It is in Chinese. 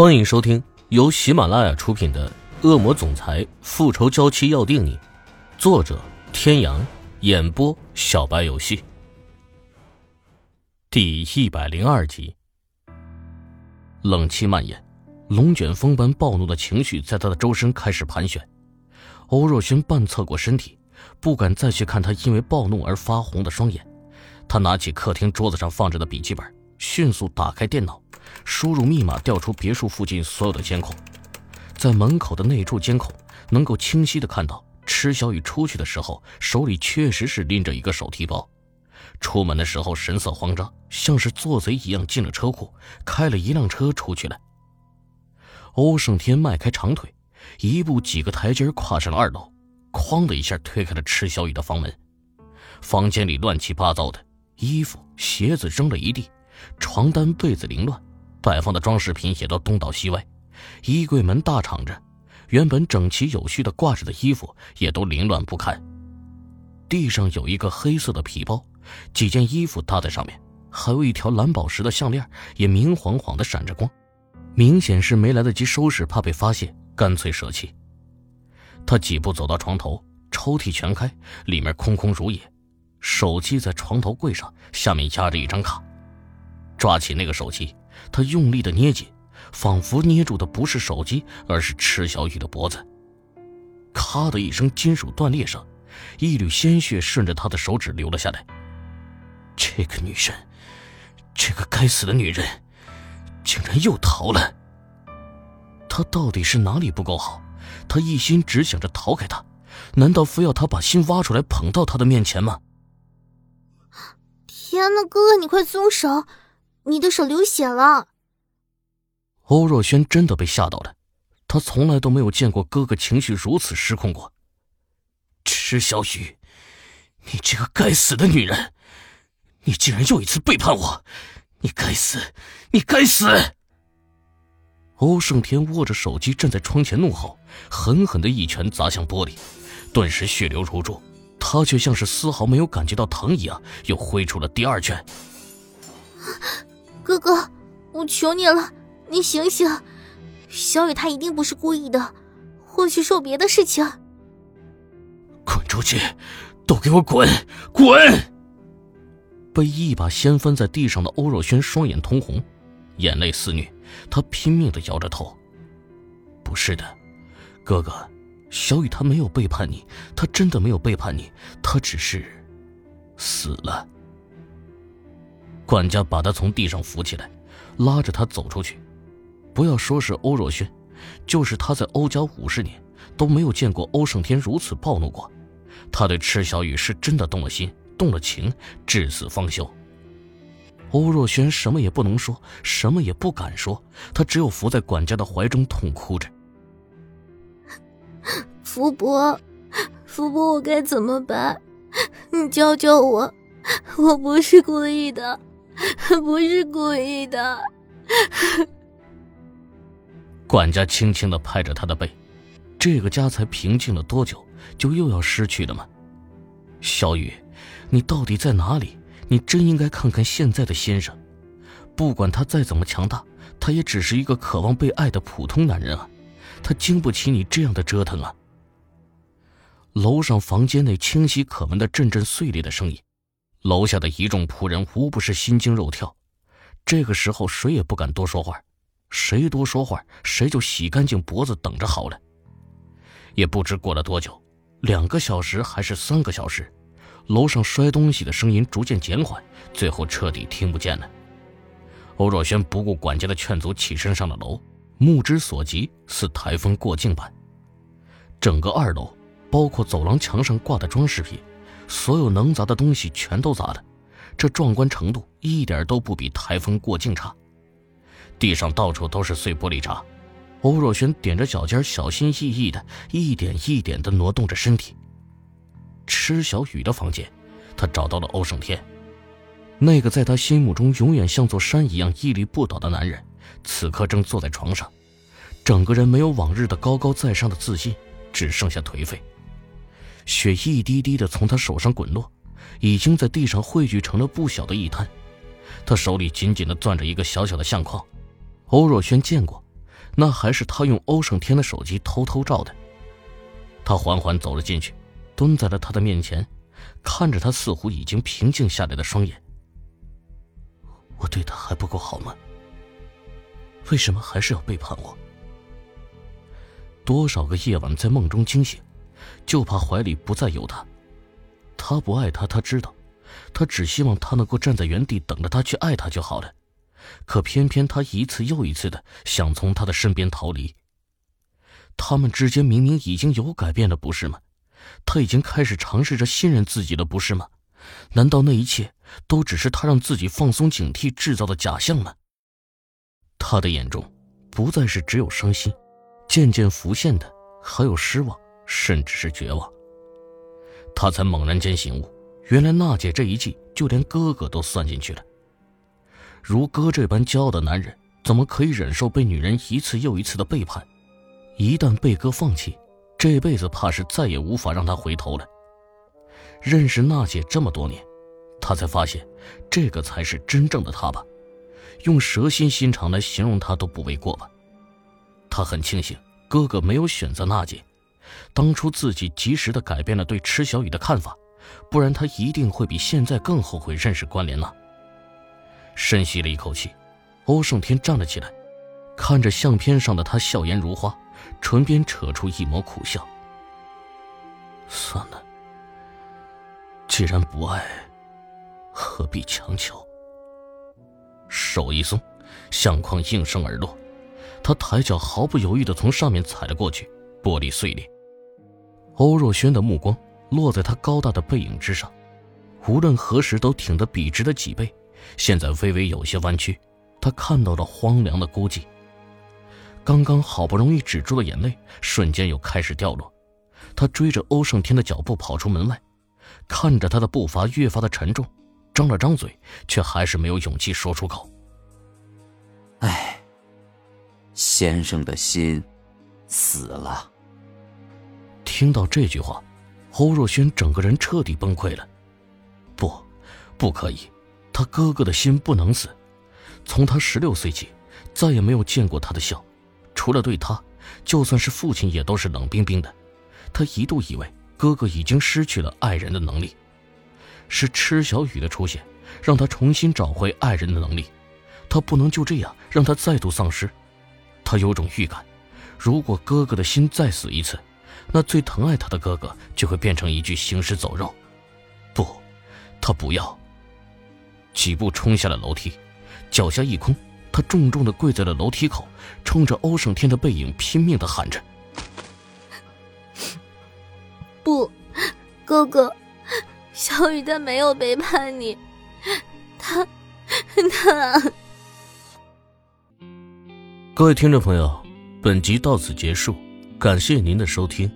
欢迎收听由喜马拉雅出品的《恶魔总裁复仇娇妻要定你》，作者：天阳，演播：小白游戏。第一百零二集，冷气蔓延，龙卷风般暴怒的情绪在他的周身开始盘旋。欧若轩半侧过身体，不敢再去看他因为暴怒而发红的双眼。他拿起客厅桌子上放着的笔记本，迅速打开电脑。输入密码，调出别墅附近所有的监控，在门口的内柱监控能够清晰的看到，池小雨出去的时候手里确实是拎着一个手提包，出门的时候神色慌张，像是做贼一样进了车库，开了一辆车出去了。欧胜天迈开长腿，一步几个台阶跨上了二楼，哐的一下推开了池小雨的房门，房间里乱七八糟的，衣服鞋子扔了一地，床单被子凌乱。摆放的装饰品也都东倒西歪，衣柜门大敞着，原本整齐有序的挂着的衣服也都凌乱不堪。地上有一个黑色的皮包，几件衣服搭在上面，还有一条蓝宝石的项链，也明晃晃的闪着光，明显是没来得及收拾，怕被发现，干脆舍弃。他几步走到床头，抽屉全开，里面空空如也，手机在床头柜上，下面压着一张卡，抓起那个手机。他用力的捏紧，仿佛捏住的不是手机，而是池小雨的脖子。咔的一声金属断裂声，一缕鲜血顺着他的手指流了下来。这个女人，这个该死的女人，竟然又逃了。他到底是哪里不够好？他一心只想着逃开她，难道非要他把心挖出来捧到他的面前吗？天哪，哥哥，你快松手！你的手流血了。欧若轩真的被吓到了，他从来都没有见过哥哥情绪如此失控过。池小雨，你这个该死的女人，你竟然又一次背叛我！你该死，你该死！欧胜天握着手机站在窗前怒吼，狠狠的一拳砸向玻璃，顿时血流如注。他却像是丝毫没有感觉到疼一样，又挥出了第二拳。哥哥，我求你了，你醒醒！小雨她一定不是故意的，或许是有别的事情。滚出去！都给我滚滚！被一把掀翻在地上的欧若轩双眼通红，眼泪肆虐，他拼命的摇着头。不是的，哥哥，小雨她没有背叛你，她真的没有背叛你，她只是死了。管家把他从地上扶起来，拉着他走出去。不要说是欧若轩，就是他在欧家五十年，都没有见过欧胜天如此暴怒过。他对赤小雨是真的动了心，动了情，至死方休。欧若轩什么也不能说，什么也不敢说，他只有伏在管家的怀中痛哭着。福伯，福伯，我该怎么办？你教教我，我不是故意的。不是故意的。管家轻轻的拍着他的背，这个家才平静了多久，就又要失去了吗？小雨，你到底在哪里？你真应该看看现在的先生，不管他再怎么强大，他也只是一个渴望被爱的普通男人啊，他经不起你这样的折腾啊。楼上房间内清晰可闻的阵阵碎裂的声音。楼下的一众仆人无不是心惊肉跳，这个时候谁也不敢多说话，谁多说话，谁就洗干净脖子等着好了。也不知过了多久，两个小时还是三个小时，楼上摔东西的声音逐渐减缓，最后彻底听不见了。欧若轩不顾管家的劝阻，起身上了楼，目之所及似台风过境般，整个二楼，包括走廊墙上挂的装饰品。所有能砸的东西全都砸了，这壮观程度一点都不比台风过境差。地上到处都是碎玻璃渣，欧若轩踮着脚尖，小心翼翼的一点一点的挪动着身体。吃小雨的房间，他找到了欧胜天，那个在他心目中永远像座山一样屹立不倒的男人，此刻正坐在床上，整个人没有往日的高高在上的自信，只剩下颓废。血一滴滴的从他手上滚落，已经在地上汇聚成了不小的一滩。他手里紧紧的攥着一个小小的相框，欧若轩见过，那还是他用欧胜天的手机偷偷照的。他缓缓走了进去，蹲在了他的面前，看着他似乎已经平静下来的双眼。我对他还不够好吗？为什么还是要背叛我？多少个夜晚在梦中惊醒，就怕怀里不再有他。他不爱他，他知道，他只希望他能够站在原地等着他去爱他就好了。可偏偏他一次又一次的想从他的身边逃离。他们之间明明已经有改变了，不是吗？他已经开始尝试着信任自己了，不是吗？难道那一切都只是他让自己放松警惕制造的假象吗？他的眼中不再是只有伤心，渐渐浮现的还有失望，甚至是绝望。他才猛然间醒悟，原来娜姐这一计就连哥哥都算进去了。如哥这般骄傲的男人，怎么可以忍受被女人一次又一次的背叛？一旦被哥放弃，这辈子怕是再也无法让他回头了。认识娜姐这么多年，他才发现，这个才是真正的他吧。用蛇心心肠来形容他都不为过吧。他很庆幸哥哥没有选择娜姐，当初自己及时的改变了对池小雨的看法，不然他一定会比现在更后悔认识关莲娜。深吸了一口气，欧胜天站了起来，看着相片上的他，笑颜如花，唇边扯出一抹苦笑。算了，既然不爱，何必强求？手一松，相框应声而落，他抬脚毫不犹豫地从上面踩了过去，玻璃碎裂。欧若轩的目光落在他高大的背影之上，无论何时都挺得笔直的脊背。现在微微有些弯曲，他看到了荒凉的孤寂。刚刚好不容易止住了眼泪，瞬间又开始掉落。他追着欧胜天的脚步跑出门外，看着他的步伐越发的沉重，张了张嘴，却还是没有勇气说出口。唉，先生的心死了。听到这句话，欧若轩整个人彻底崩溃了。不，不可以。他哥哥的心不能死。从他十六岁起，再也没有见过他的笑，除了对他，就算是父亲也都是冷冰冰的。他一度以为哥哥已经失去了爱人的能力，是池小雨的出现，让他重新找回爱人的能力。他不能就这样让他再度丧失。他有种预感，如果哥哥的心再死一次，那最疼爱他的哥哥就会变成一具行尸走肉。不，他不要。几步冲下了楼梯，脚下一空，他重重的跪在了楼梯口，冲着欧胜天的背影拼命的喊着：“不，哥哥，小雨他没有背叛你，他，他。”各位听众朋友，本集到此结束，感谢您的收听。